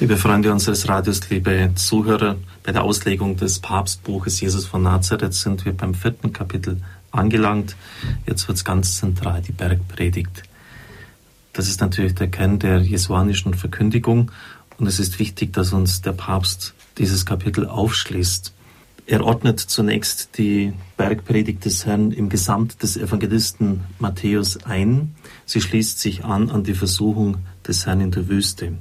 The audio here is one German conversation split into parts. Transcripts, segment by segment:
Liebe Freunde unseres Radios, liebe Zuhörer, bei der Auslegung des Papstbuches Jesus von Nazareth sind wir beim vierten Kapitel angelangt. Jetzt wird es ganz zentral, die Bergpredigt. Das ist natürlich der Kern der jesuanischen Verkündigung und es ist wichtig, dass uns der Papst dieses Kapitel aufschließt. Er ordnet zunächst die Bergpredigt des Herrn im Gesamt des Evangelisten Matthäus ein. Sie schließt sich an an die Versuchung des Herrn in der Wüste.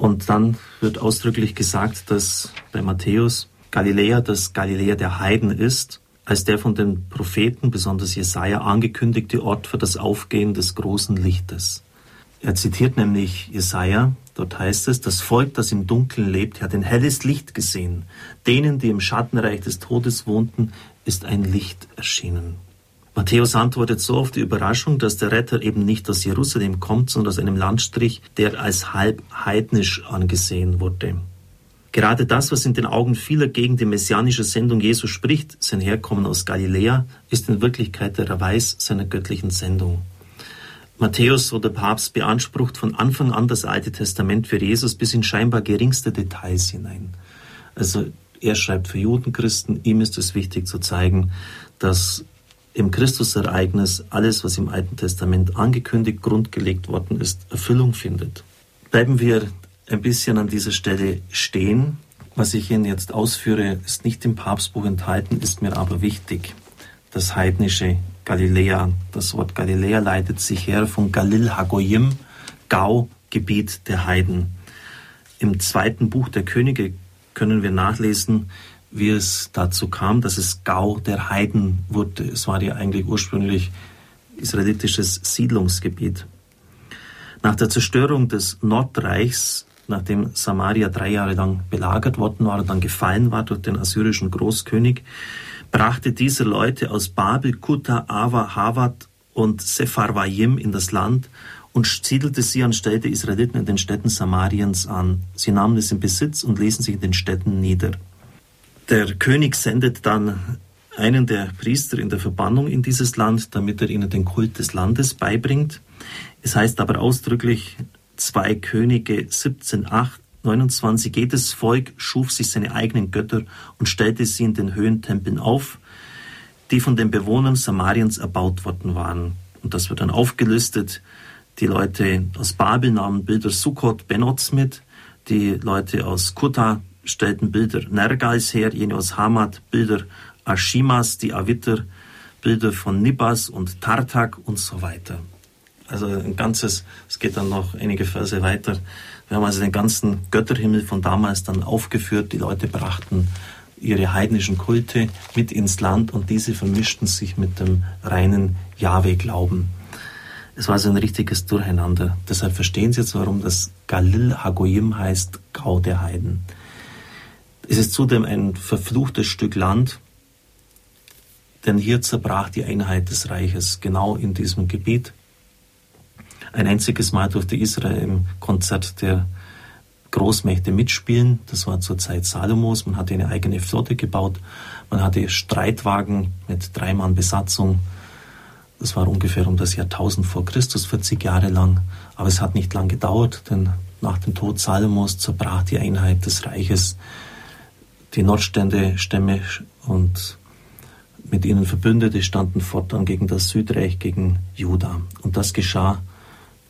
Und dann wird ausdrücklich gesagt, dass bei Matthäus Galiläa das Galiläa der Heiden ist, als der von den Propheten, besonders Jesaja, angekündigte Ort für das Aufgehen des großen Lichtes. Er zitiert nämlich Jesaja, dort heißt es, das Volk, das im Dunkeln lebt, hat ein helles Licht gesehen. Denen, die im Schattenreich des Todes wohnten, ist ein Licht erschienen. Matthäus antwortet so auf die Überraschung, dass der Retter eben nicht aus Jerusalem kommt, sondern aus einem Landstrich, der als halb heidnisch angesehen wurde. Gerade das, was in den Augen vieler gegen die messianische Sendung Jesu spricht, sein Herkommen aus Galiläa, ist in Wirklichkeit der Erweis seiner göttlichen Sendung. Matthäus, so der Papst, beansprucht von Anfang an das Alte Testament für Jesus bis in scheinbar geringste Details hinein. Also er schreibt für Judenchristen, ihm ist es wichtig zu zeigen, dass im Christusereignis alles, was im Alten Testament angekündigt, grundgelegt worden ist, Erfüllung findet. Bleiben wir ein bisschen an dieser Stelle stehen. Was ich Ihnen jetzt ausführe, ist nicht im Papstbuch enthalten, ist mir aber wichtig. Das heidnische Galiläa. Das Wort Galiläa leitet sich her von Galil Hagoyim, Gau, Gebiet der Heiden. Im zweiten Buch der Könige können wir nachlesen, wie es dazu kam, dass es Gau der Heiden wurde. Es war ja eigentlich ursprünglich israelitisches Siedlungsgebiet. Nach der Zerstörung des Nordreichs, nachdem Samaria drei Jahre lang belagert worden war und dann gefallen war durch den assyrischen Großkönig, brachte dieser Leute aus Babel, Kuta, Ava, Havat und Sepharvaim in das Land und siedelte sie anstelle der Israeliten in den Städten Samariens an. Sie nahmen es in Besitz und ließen sich in den Städten nieder. Der König sendet dann einen der Priester in der Verbannung in dieses Land, damit er ihnen den Kult des Landes beibringt. Es heißt aber ausdrücklich, zwei Könige 17,8, 29, jedes Volk schuf sich seine eigenen Götter und stellte sie in den Höhentempeln auf, die von den Bewohnern Samariens erbaut worden waren. Und das wird dann aufgelistet. Die Leute aus Babel nahmen Bilder Sukkot, Benots mit, die Leute aus Kuta stellten Bilder Nergals her, jene aus Hamad, Bilder Ashimas, die Aviter, Bilder von Nibas und Tartak und so weiter. Also ein ganzes, es geht dann noch einige Verse weiter. Wir haben also den ganzen Götterhimmel von damals dann aufgeführt. Die Leute brachten ihre heidnischen Kulte mit ins Land und diese vermischten sich mit dem reinen Jahwe-Glauben. Es war so ein richtiges Durcheinander. Deshalb verstehen Sie jetzt, warum das Galil Hagoyim heißt, Gau der Heiden. Es ist zudem ein verfluchtes Stück Land, denn hier zerbrach die Einheit des Reiches genau in diesem Gebiet. Ein einziges Mal durfte Israel im Konzert der Großmächte mitspielen. Das war zur Zeit Salomos. Man hatte eine eigene Flotte gebaut. Man hatte Streitwagen mit drei Mann Besatzung. Das war ungefähr um das Jahrtausend vor Christus, 40 Jahre lang. Aber es hat nicht lang gedauert, denn nach dem Tod Salomos zerbrach die Einheit des Reiches die Nordstände Stämme und mit ihnen Verbündete standen fortan gegen das Südreich, gegen Juda. Und das geschah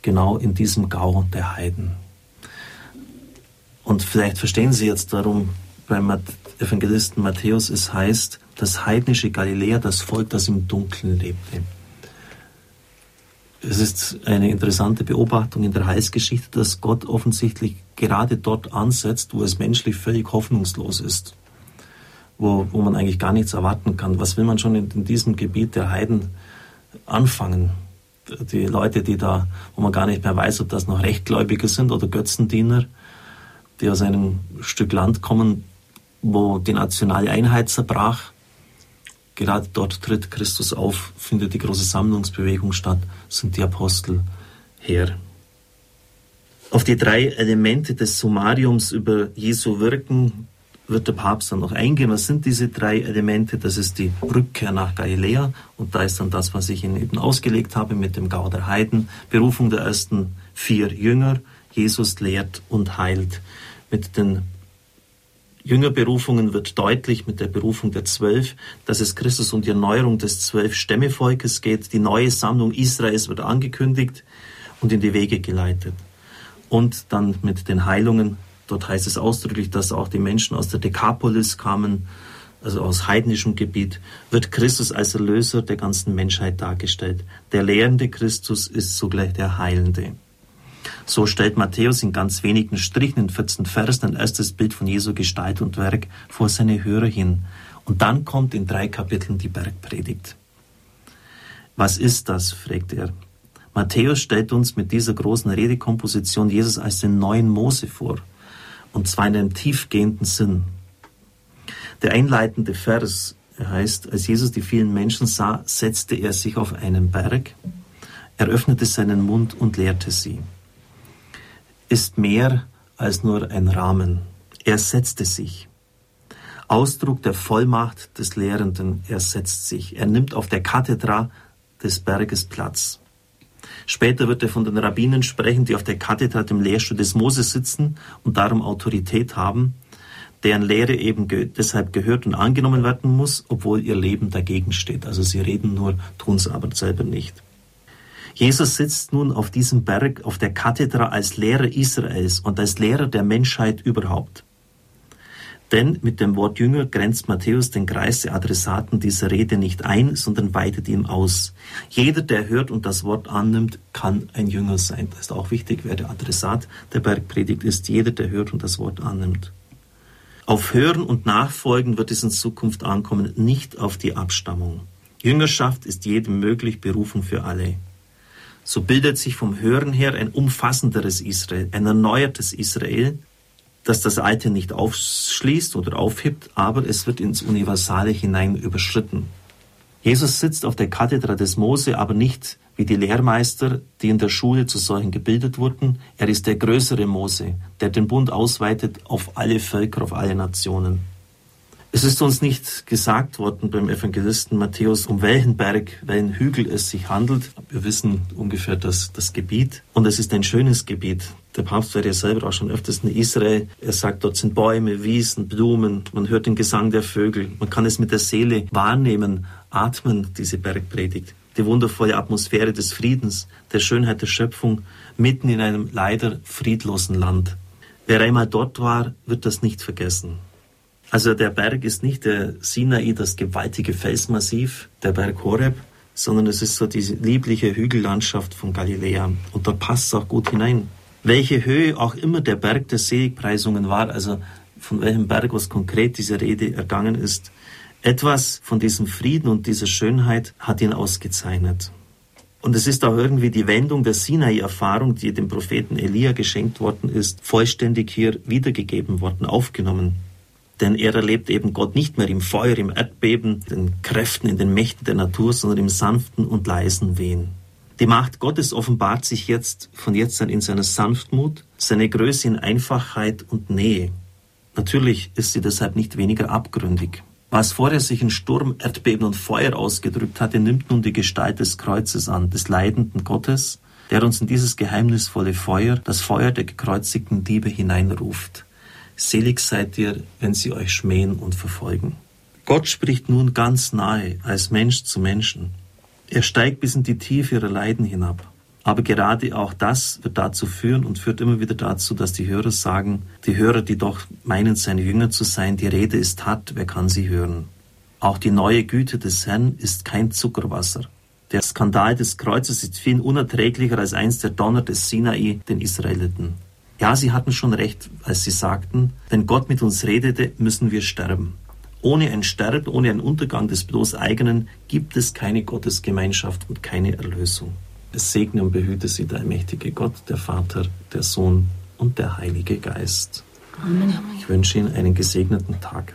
genau in diesem Gau der Heiden. Und vielleicht verstehen Sie jetzt darum beim Evangelisten Matthäus, es heißt, das heidnische Galiläa, das Volk, das im Dunkeln lebte. Es ist eine interessante Beobachtung in der Heilsgeschichte, dass Gott offensichtlich gerade dort ansetzt, wo es menschlich völlig hoffnungslos ist, wo, wo man eigentlich gar nichts erwarten kann. Was will man schon in, in diesem Gebiet der Heiden anfangen? Die Leute, die da, wo man gar nicht mehr weiß, ob das noch Rechtgläubige sind oder Götzendiener, die aus einem Stück Land kommen, wo die nationale Einheit zerbrach, Gerade dort tritt Christus auf, findet die große Sammlungsbewegung statt, sind die Apostel her. Auf die drei Elemente des Summariums über Jesu Wirken wird der Papst dann noch eingehen. Was sind diese drei Elemente? Das ist die Rückkehr nach Galiläa und da ist dann das, was ich Ihnen eben ausgelegt habe mit dem Gau der Heiden, Berufung der ersten vier Jünger, Jesus lehrt und heilt. Mit den Jüngerberufungen wird deutlich mit der Berufung der Zwölf, dass es Christus um die Erneuerung des Zwölf-Stämmevolkes geht. Die neue Sammlung Israels wird angekündigt und in die Wege geleitet. Und dann mit den Heilungen, dort heißt es ausdrücklich, dass auch die Menschen aus der Dekapolis kamen, also aus heidnischem Gebiet, wird Christus als Erlöser der ganzen Menschheit dargestellt. Der lehrende Christus ist zugleich der Heilende. So stellt Matthäus in ganz wenigen Strichen in 14 Versen ein erstes Bild von Jesu Gestalt und Werk vor seine Hörer hin. Und dann kommt in drei Kapiteln die Bergpredigt. Was ist das? fragt er. Matthäus stellt uns mit dieser großen Redekomposition Jesus als den neuen Mose vor. Und zwar in einem tiefgehenden Sinn. Der einleitende Vers heißt, als Jesus die vielen Menschen sah, setzte er sich auf einen Berg, er öffnete seinen Mund und lehrte sie. Ist mehr als nur ein Rahmen. Er setzte sich. Ausdruck der Vollmacht des Lehrenden, er setzt sich. Er nimmt auf der Kathedra des Berges Platz. Später wird er von den Rabbinen sprechen, die auf der Kathedra dem Lehrstuhl des Moses sitzen und darum Autorität haben deren Lehre eben ge deshalb gehört und angenommen werden muss, obwohl ihr Leben dagegen steht. Also sie reden nur, tun es aber selber nicht. Jesus sitzt nun auf diesem Berg, auf der Kathedra als Lehrer Israels und als Lehrer der Menschheit überhaupt. Denn mit dem Wort Jünger grenzt Matthäus den Kreis der Adressaten dieser Rede nicht ein, sondern weitet ihn aus. Jeder, der hört und das Wort annimmt, kann ein Jünger sein. Das ist auch wichtig, wer der Adressat der Bergpredigt ist. Jeder, der hört und das Wort annimmt. Auf Hören und Nachfolgen wird es in Zukunft ankommen, nicht auf die Abstammung. Jüngerschaft ist jedem möglich, Berufung für alle. So bildet sich vom Hören her ein umfassenderes Israel, ein erneuertes Israel, das das Alte nicht aufschließt oder aufhebt, aber es wird ins Universale hinein überschritten. Jesus sitzt auf der Kathedra des Mose, aber nicht wie die Lehrmeister, die in der Schule zu solchen gebildet wurden. Er ist der größere Mose, der den Bund ausweitet auf alle Völker, auf alle Nationen. Es ist uns nicht gesagt worden beim Evangelisten Matthäus, um welchen Berg, welchen Hügel es sich handelt. Wir wissen ungefähr das, das Gebiet. Und es ist ein schönes Gebiet. Der Papst war ja selber auch schon öfters in Israel. Er sagt, dort sind Bäume, Wiesen, Blumen. Man hört den Gesang der Vögel. Man kann es mit der Seele wahrnehmen, atmen, diese Bergpredigt. Die wundervolle Atmosphäre des Friedens, der Schönheit der Schöpfung, mitten in einem leider friedlosen Land. Wer einmal dort war, wird das nicht vergessen. Also der Berg ist nicht der Sinai, das gewaltige Felsmassiv, der Berg Horeb, sondern es ist so diese liebliche Hügellandschaft von Galiläa. Und da passt es auch gut hinein. Welche Höhe auch immer der Berg der Seligpreisungen war, also von welchem Berg was konkret diese Rede ergangen ist, etwas von diesem Frieden und dieser Schönheit hat ihn ausgezeichnet. Und es ist auch irgendwie die Wendung der Sinai-Erfahrung, die dem Propheten Elia geschenkt worden ist, vollständig hier wiedergegeben worden, aufgenommen. Denn er erlebt eben Gott nicht mehr im Feuer, im Erdbeben, den Kräften, in den Mächten der Natur, sondern im sanften und leisen Wehen. Die Macht Gottes offenbart sich jetzt von jetzt an in seiner Sanftmut, seine Größe in Einfachheit und Nähe. Natürlich ist sie deshalb nicht weniger abgründig. Was vorher sich in Sturm, Erdbeben und Feuer ausgedrückt hatte, nimmt nun die Gestalt des Kreuzes an, des leidenden Gottes, der uns in dieses geheimnisvolle Feuer, das Feuer der gekreuzigten Diebe hineinruft. Selig seid ihr, wenn sie euch schmähen und verfolgen. Gott spricht nun ganz nahe, als Mensch zu Menschen. Er steigt bis in die Tiefe ihrer Leiden hinab. Aber gerade auch das wird dazu führen und führt immer wieder dazu, dass die Hörer sagen, die Hörer, die doch meinen, seine Jünger zu sein, die Rede ist hart, wer kann sie hören? Auch die neue Güte des Herrn ist kein Zuckerwasser. Der Skandal des Kreuzes ist viel unerträglicher als einst der Donner des Sinai den Israeliten. Ja, sie hatten schon recht, als sie sagten, wenn Gott mit uns redete, müssen wir sterben. Ohne ein Sterben, ohne einen Untergang des bloß eigenen gibt es keine Gottesgemeinschaft und keine Erlösung. Es segne und behüte sie der mächtige Gott, der Vater, der Sohn und der Heilige Geist. Amen. Ich wünsche Ihnen einen gesegneten Tag.